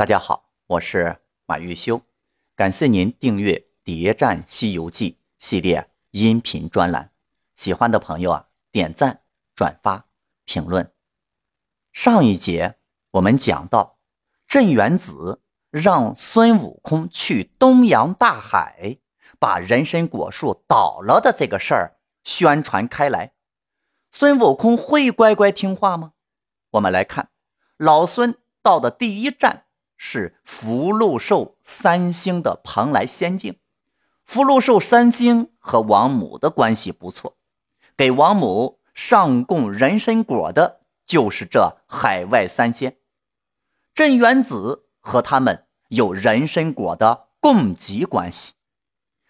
大家好，我是马玉修，感谢您订阅《谍战西游记》系列音频专栏。喜欢的朋友啊，点赞、转发、评论。上一节我们讲到，镇元子让孙悟空去东洋大海，把人参果树倒了的这个事儿宣传开来。孙悟空会乖乖听话吗？我们来看，老孙到的第一站。是福禄寿三星的蓬莱仙境，福禄寿三星和王母的关系不错，给王母上供人参果的就是这海外三仙。镇元子和他们有人参果的供给关系，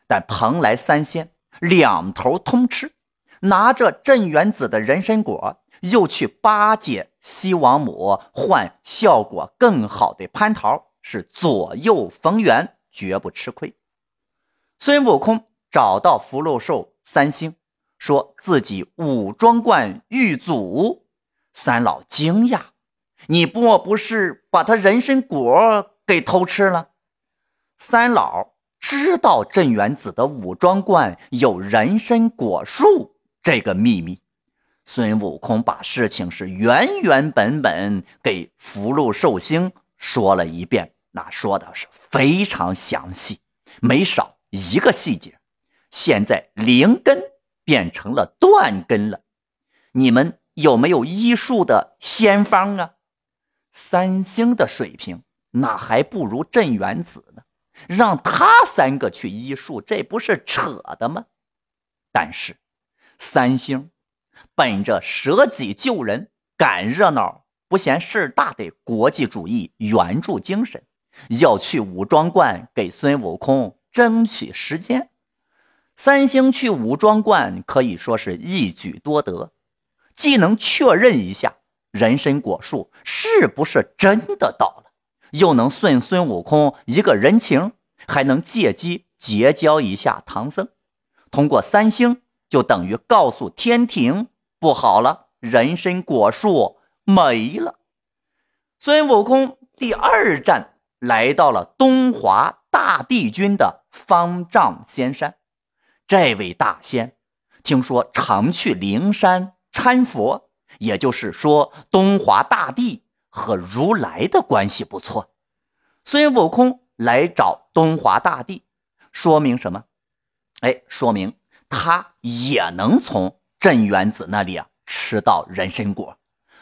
但蓬莱三仙两头通吃，拿着镇元子的人参果。又去巴结西王母，换效果更好的蟠桃，是左右逢源，绝不吃亏。孙悟空找到福禄寿三星，说自己武装观遇阻。三老惊讶：“你莫不是把他人参果给偷吃了？”三老知道镇元子的武装观有人参果树这个秘密。孙悟空把事情是原原本本给福禄寿星说了一遍，那说的是非常详细，没少一个细节。现在灵根变成了断根了，你们有没有医术的仙方啊？三星的水平那还不如镇元子呢，让他三个去医术，这不是扯的吗？但是三星。本着舍己救人、赶热闹不嫌事大的国际主义援助精神，要去武装观给孙悟空争取时间。三星去武装观可以说是一举多得，既能确认一下人参果树是不是真的到了，又能顺孙悟空一个人情，还能借机结交一下唐僧。通过三星，就等于告诉天庭。不好了，人参果树没了。孙悟空第二站来到了东华大帝君的方丈仙山。这位大仙听说常去灵山参佛，也就是说，东华大帝和如来的关系不错。孙悟空来找东华大帝，说明什么？哎，说明他也能从。镇元子那里啊，吃到人参果，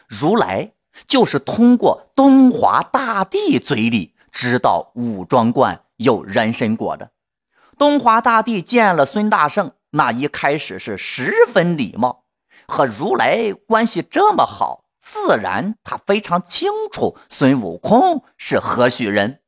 如来就是通过东华大帝嘴里知道武装观有人参果的。东华大帝见了孙大圣，那一开始是十分礼貌，和如来关系这么好，自然他非常清楚孙悟空是何许人。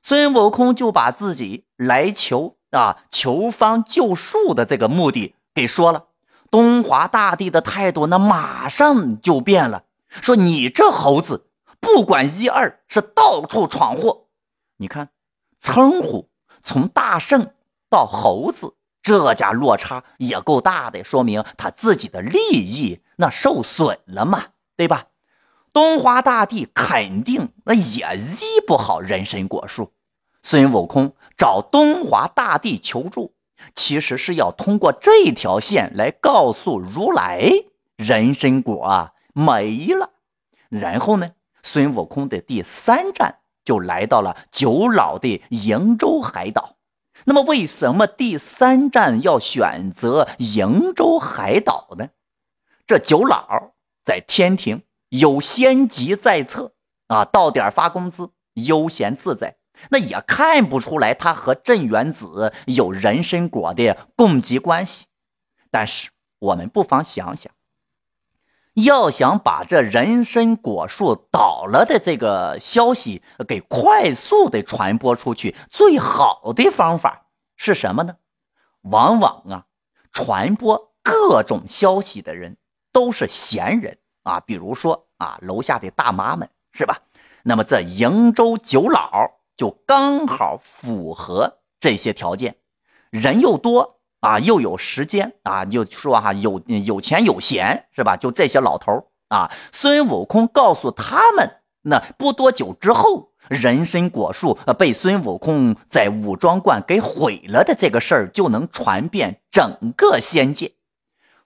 孙悟空就把自己来求啊求方救树的这个目的给说了。东华大帝的态度那马上就变了，说：“你这猴子不管一二，是到处闯祸。你看，称呼从大圣到猴子，这家落差也够大的，说明他自己的利益那受损了嘛，对吧？东华大帝肯定那也医不好人参果树。孙悟空找东华大帝求助。”其实是要通过这条线来告诉如来，人参果啊没了。然后呢，孙悟空的第三站就来到了九老的瀛洲海岛。那么，为什么第三站要选择瀛洲海岛呢？这九老在天庭有仙籍在侧啊，到点发工资，悠闲自在。那也看不出来他和镇元子有人参果的供给关系，但是我们不妨想想，要想把这人参果树倒了的这个消息给快速的传播出去，最好的方法是什么呢？往往啊，传播各种消息的人都是闲人啊，比如说啊，楼下的大妈们是吧？那么这瀛洲九老。就刚好符合这些条件，人又多啊，又有时间啊，就说哈有有钱有闲是吧？就这些老头啊，孙悟空告诉他们，那不多久之后，人参果树被孙悟空在武装观给毁了的这个事儿就能传遍整个仙界。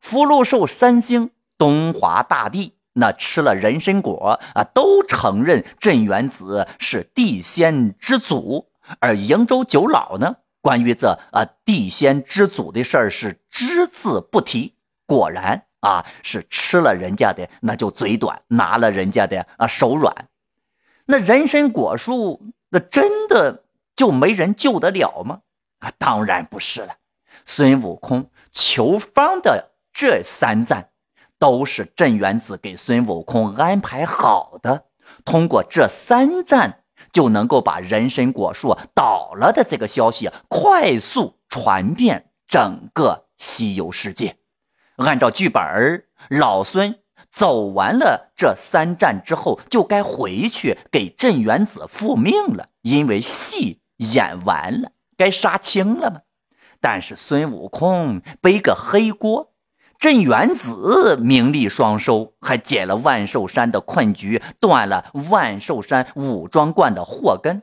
福禄寿三星、东华大帝那吃了人参果啊，都承认镇元子是地仙之祖。而瀛洲九老呢，关于这啊地仙之祖的事儿是只字不提。果然啊，是吃了人家的那就嘴短，拿了人家的啊手软。那人参果树，那真的就没人救得了吗？啊，当然不是了。孙悟空求方的这三战，都是镇元子给孙悟空安排好的。通过这三战，就能够把人参果树倒了的这个消息快速传遍整个西游世界。按照剧本儿老孙。走完了这三战之后，就该回去给镇元子复命了，因为戏演完了，该杀青了嘛。但是孙悟空背个黑锅，镇元子名利双收，还解了万寿山的困局，断了万寿山武装观的祸根，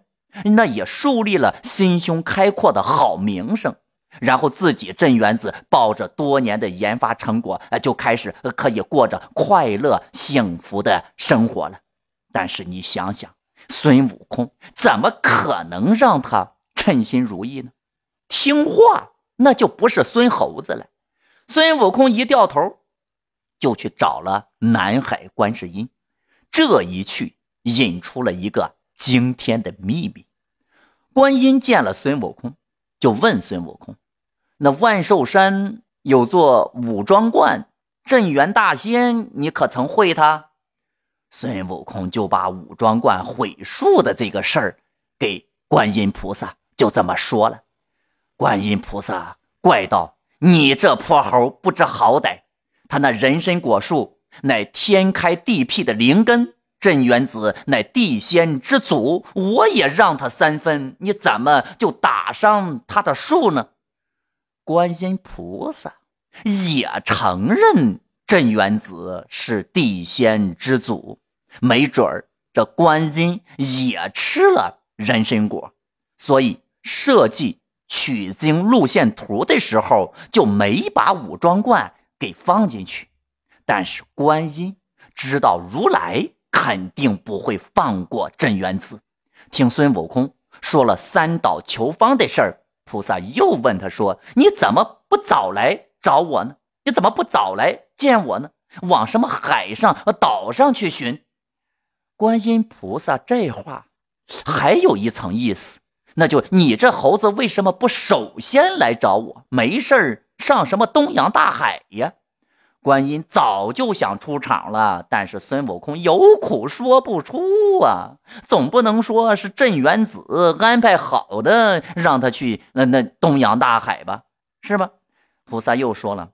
那也树立了心胸开阔的好名声。然后自己镇元子抱着多年的研发成果，呃，就开始可以过着快乐幸福的生活了。但是你想想，孙悟空怎么可能让他称心如意呢？听话那就不是孙猴子了。孙悟空一掉头，就去找了南海观世音。这一去，引出了一个惊天的秘密。观音见了孙悟空，就问孙悟空。那万寿山有座武装观，镇元大仙，你可曾会他？孙悟空就把武装观毁树的这个事儿给观音菩萨，就这么说了。观音菩萨怪道：“你这泼猴不知好歹！他那人参果树乃天开地辟的灵根，镇元子乃地仙之祖，我也让他三分，你怎么就打伤他的树呢？”观音菩萨也承认镇元子是地仙之祖，没准儿这观音也吃了人参果，所以设计取经路线图的时候就没把武装观给放进去。但是观音知道如来肯定不会放过镇元子，听孙悟空说了三岛求方的事儿。菩萨又问他说：“你怎么不早来找我呢？你怎么不早来见我呢？往什么海上、岛上去寻？”观音菩萨这话还有一层意思，那就你这猴子为什么不首先来找我？没事儿上什么东洋大海呀？观音早就想出场了，但是孙悟空有苦说不出啊，总不能说是镇元子安排好的，让他去那那东洋大海吧，是吧？菩萨又说了，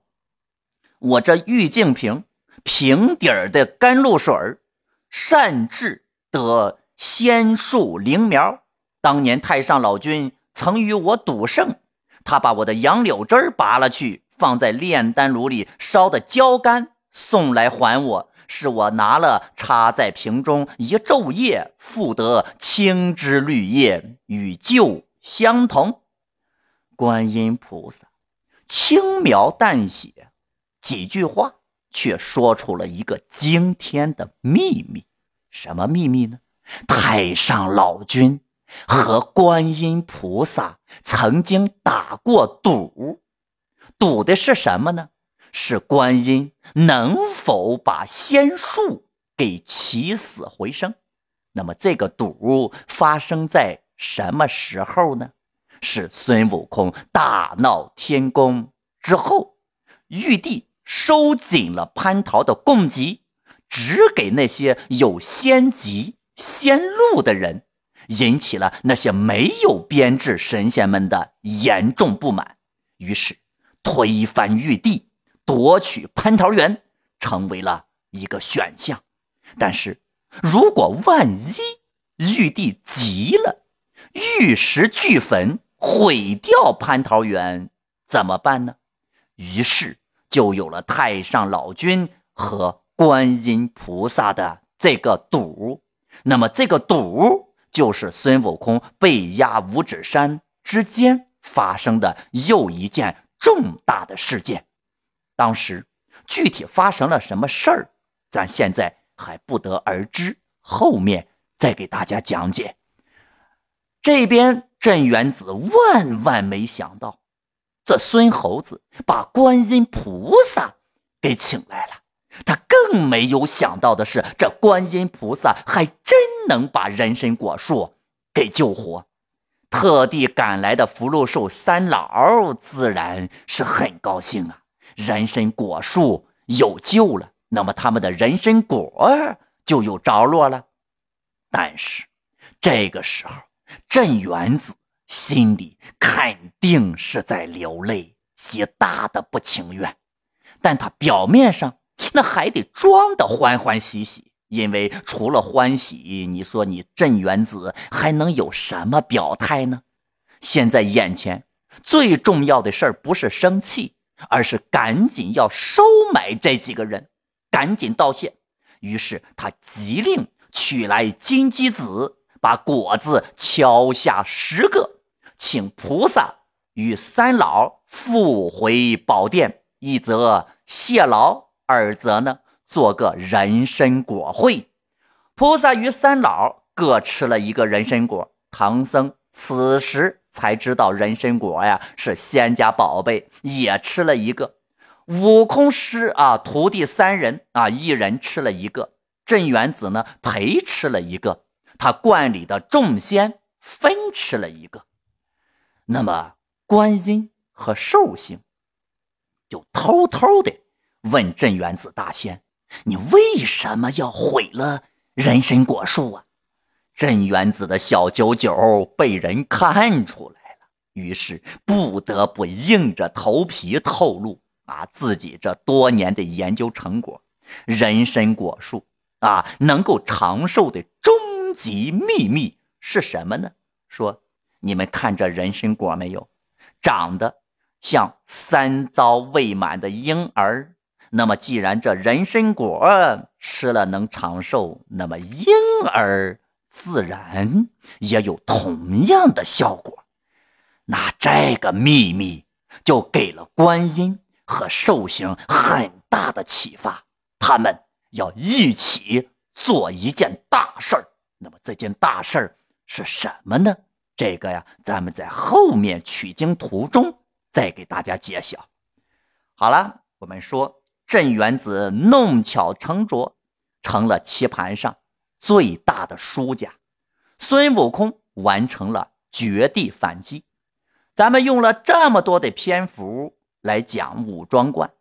我这玉净瓶瓶底儿的甘露水善治得仙树灵苗，当年太上老君曾与我赌胜，他把我的杨柳枝拔了去。放在炼丹炉里烧的焦干，送来还我，是我拿了插在瓶中一昼夜，复得青枝绿叶，与旧相同。观音菩萨轻描淡写几句话，却说出了一个惊天的秘密。什么秘密呢？太上老君和观音菩萨曾经打过赌。赌的是什么呢？是观音能否把仙树给起死回生。那么这个赌发生在什么时候呢？是孙悟空大闹天宫之后，玉帝收紧了蟠桃的供给，只给那些有仙籍、仙路的人，引起了那些没有编制神仙们的严重不满。于是。推翻玉帝，夺取蟠桃园，成为了一个选项。但是，如果万一玉帝急了，玉石俱焚，毁掉蟠桃园，怎么办呢？于是就有了太上老君和观音菩萨的这个赌。那么，这个赌。就是孙悟空被压五指山之间发生的又一件重大的事件。当时具体发生了什么事儿，咱现在还不得而知，后面再给大家讲解。这边镇元子万万没想到，这孙猴子把观音菩萨给请来了。他更没有想到的是，这观音菩萨还真能把人参果树给救活。特地赶来的福禄寿三老自然是很高兴啊，人参果树有救了，那么他们的人参果就有着落了。但是这个时候，镇元子心里肯定是在流泪，极大的不情愿，但他表面上。那还得装的欢欢喜喜，因为除了欢喜，你说你镇元子还能有什么表态呢？现在眼前最重要的事儿不是生气，而是赶紧要收买这几个人，赶紧道谢。于是他急令取来金鸡子，把果子敲下十个，请菩萨与三老复回宝殿，一则谢劳。二则呢，做个人参果会，菩萨与三老各吃了一个人参果。唐僧此时才知道人参果呀是仙家宝贝，也吃了一个。悟空师啊，徒弟三人啊，一人吃了一个。镇元子呢，陪吃了一个。他观里的众仙分吃了一个。那么观音和寿星就偷偷的。问镇元子大仙：“你为什么要毁了人参果树啊？”镇元子的小九九被人看出来了，于是不得不硬着头皮透露：“啊，自己这多年的研究成果，人参果树啊，能够长寿的终极秘密是什么呢？说你们看这人参果没有，长得像三遭未满的婴儿。”那么，既然这人参果吃了能长寿，那么婴儿自然也有同样的效果。那这个秘密就给了观音和寿星很大的启发，他们要一起做一件大事儿。那么这件大事儿是什么呢？这个呀，咱们在后面取经途中再给大家揭晓。好了，我们说。镇元子弄巧成拙，成了棋盘上最大的输家。孙悟空完成了绝地反击。咱们用了这么多的篇幅来讲武装观，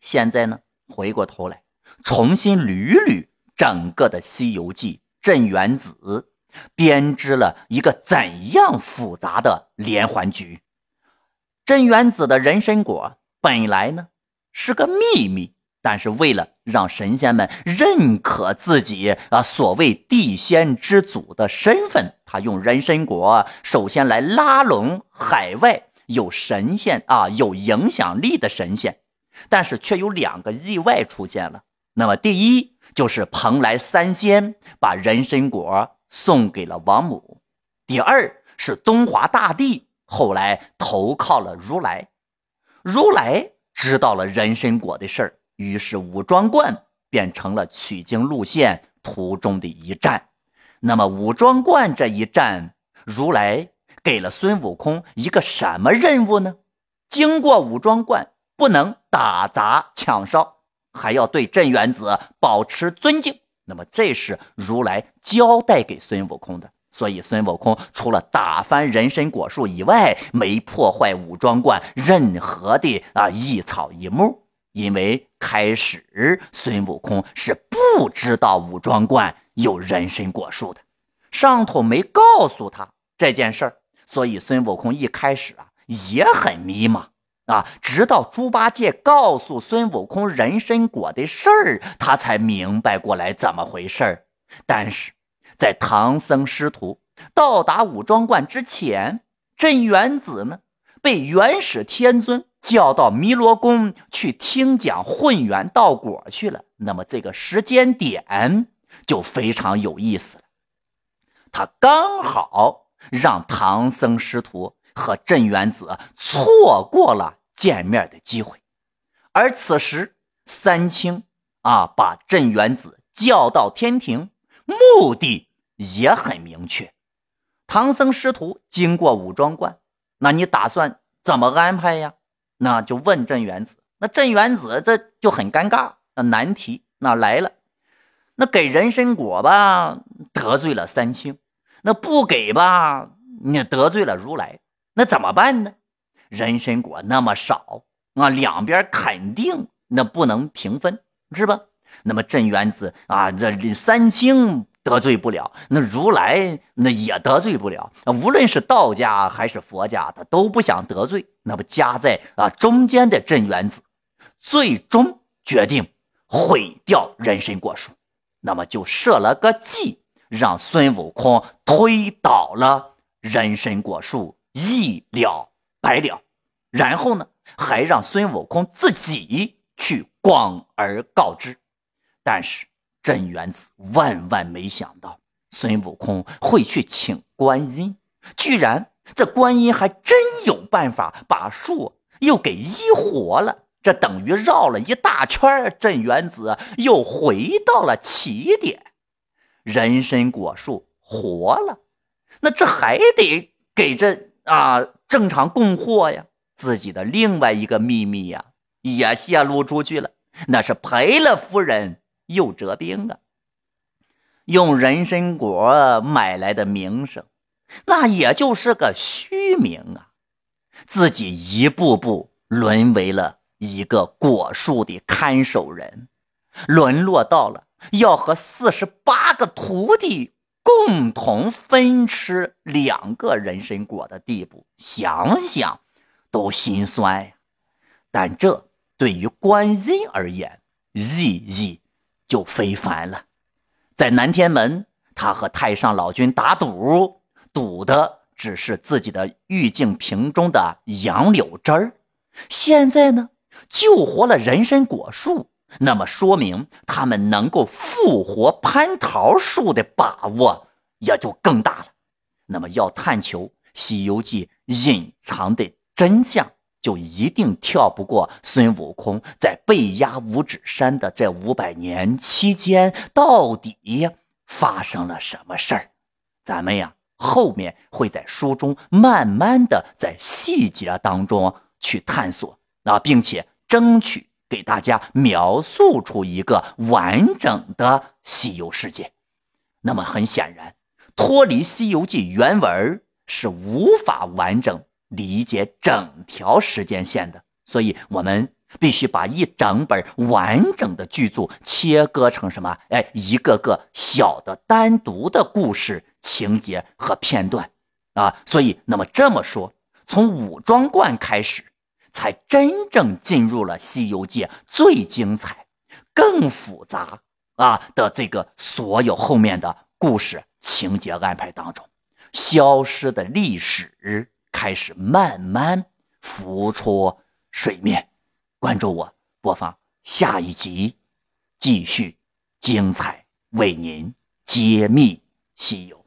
现在呢，回过头来重新捋捋整个的《西游记》，镇元子编织了一个怎样复杂的连环局？镇元子的人参果本来呢？是个秘密，但是为了让神仙们认可自己啊，所谓地仙之祖的身份，他用人参果首先来拉拢海外有神仙啊、有影响力的神仙，但是却有两个意外出现了。那么第一就是蓬莱三仙把人参果送给了王母，第二是东华大帝后来投靠了如来，如来。知道了人参果的事儿，于是武装观变成了取经路线途中的一站。那么武装观这一站，如来给了孙悟空一个什么任务呢？经过武装观，不能打砸抢烧，还要对镇元子保持尊敬。那么这是如来交代给孙悟空的。所以，孙悟空除了打翻人参果树以外，没破坏武装观任何的啊一草一木。因为开始孙悟空是不知道武装观有人参果树的，上头没告诉他这件事儿，所以孙悟空一开始啊也很迷茫啊。直到猪八戒告诉孙悟空人参果的事儿，他才明白过来怎么回事儿。但是。在唐僧师徒到达武装观之前，镇元子呢被元始天尊叫到弥罗宫去听讲混元道果去了。那么这个时间点就非常有意思了。他刚好让唐僧师徒和镇元子错过了见面的机会。而此时，三清啊把镇元子叫到天庭，目的也很明确。唐僧师徒经过武装观，那你打算怎么安排呀？那就问镇元子。那镇元子这就很尴尬，那难题那来了。那给人参果吧，得罪了三清；那不给吧，你得罪了如来。那怎么办呢？人参果那么少啊，两边肯定那不能平分，是吧？那么镇元子啊，这三清得罪不了，那如来那也得罪不了。无论是道家还是佛家，他都不想得罪。那么夹在啊中间的镇元子，最终决定毁掉人参果树。那么就设了个计，让孙悟空推倒了人参果树，一了百了。然后呢，还让孙悟空自己去广而告之。但是镇元子万万没想到，孙悟空会去请观音，居然这观音还真有办法把树又给医活了。这等于绕了一大圈，镇元子又回到了起点，人参果树活了，那这还得给这啊正常供货呀。自己的另外一个秘密呀也泄露出去了，那是赔了夫人又折兵啊。用人参果买来的名声，那也就是个虚名啊。自己一步步沦为了。一个果树的看守人，沦落到了要和四十八个徒弟共同分吃两个人参果的地步，想想都心酸呀。但这对于观音而言，意义就非凡了。在南天门，他和太上老君打赌，赌的只是自己的玉净瓶中的杨柳汁儿。现在呢？救活了人参果树，那么说明他们能够复活蟠桃树的把握也就更大了。那么要探求《西游记》隐藏的真相，就一定跳不过孙悟空在被压五指山的这五百年期间到底发生了什么事儿。咱们呀，后面会在书中慢慢的在细节当中去探索。啊，并且争取给大家描述出一个完整的西游世界。那么很显然，脱离《西游记》原文是无法完整理解整条时间线的。所以，我们必须把一整本完整的巨著切割成什么？哎，一个个小的单独的故事情节和片段啊。所以，那么这么说，从武装观开始。才真正进入了《西游记》最精彩、更复杂啊的这个所有后面的故事情节安排当中，消失的历史开始慢慢浮出水面。关注我，播放下一集，继续精彩为您揭秘西游。